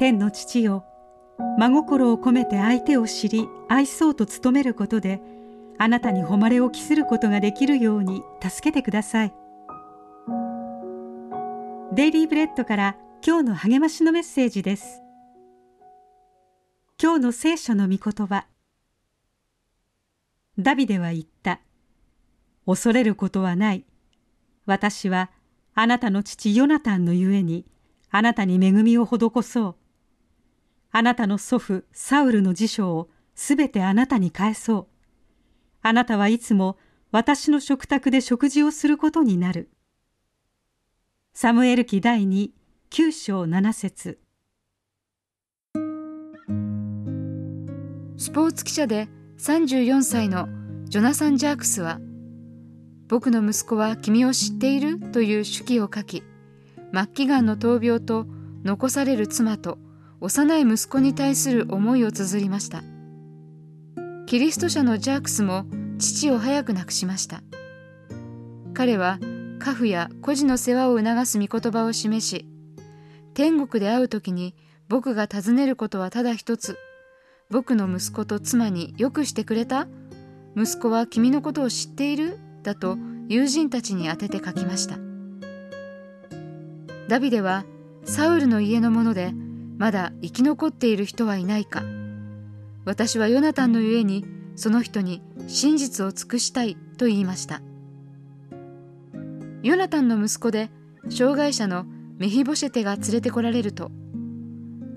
天の父よ。真心を込めて相手を知り愛そうと努めることであなたに誉れを期することができるように助けてください。デイリーブレッドから今日の励ましのメッセージです。今日の聖書の御言葉。ダビデは言った。恐れることはない。私はあなたの父ヨナタンのゆえにあなたに恵みを施そう。あなたの祖父サウルの辞書をすべてあなたに返そう。あなたはいつも私の食卓で食事をすることになる。サムエル記第2、9章7節スポーツ記者で34歳のジョナサン・ジャークスは、僕の息子は君を知っている？という手記を書き、末期がんの闘病と残される妻と幼い息子に対する思いを綴りました。キリスト者のジャークスも父を早く亡くしました。彼は家父や孤児の世話を促す御言葉を示し天国で会う時に僕が尋ねることはただ一つ。僕の息子と妻によくしてくれた？息子は君のことを知っている？だと友人たちに宛てて書きました。ダビデはサウルの家のものでまだ生き残っている人はいないか。私はヨナタンのゆえにその人に真実を尽くしたいと言いました。ヨナタンの息子で障害者のメヒボシェテが連れてこられると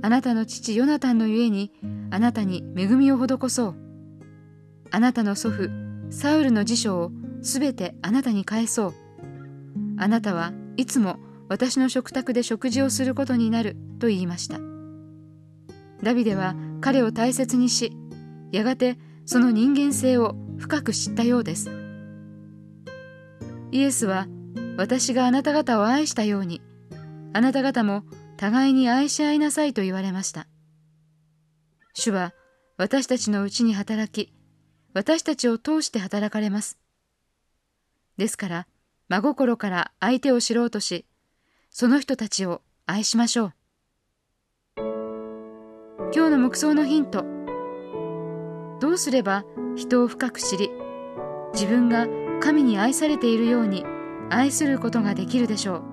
あなたの父ヨナタンのゆえにあなたに恵みを施そう。あなたの祖父サウルの辞書をすべてあなたに返そう。あなたはいつも私の食卓で食事をすることになると言いました。ダビデは彼を大切にしやがてその人間性を深く知ったようです。イエスは私があなた方を愛したようにあなた方も互いに愛し合いなさいと言われました。主は私たちのうちに働き私たちを通して働かれます。ですから真心から相手を知ろうとしその人たちを愛しましょう。今日の目想のヒント。どうすれば人を深く知り自分が神に愛されているように愛することができるでしょう。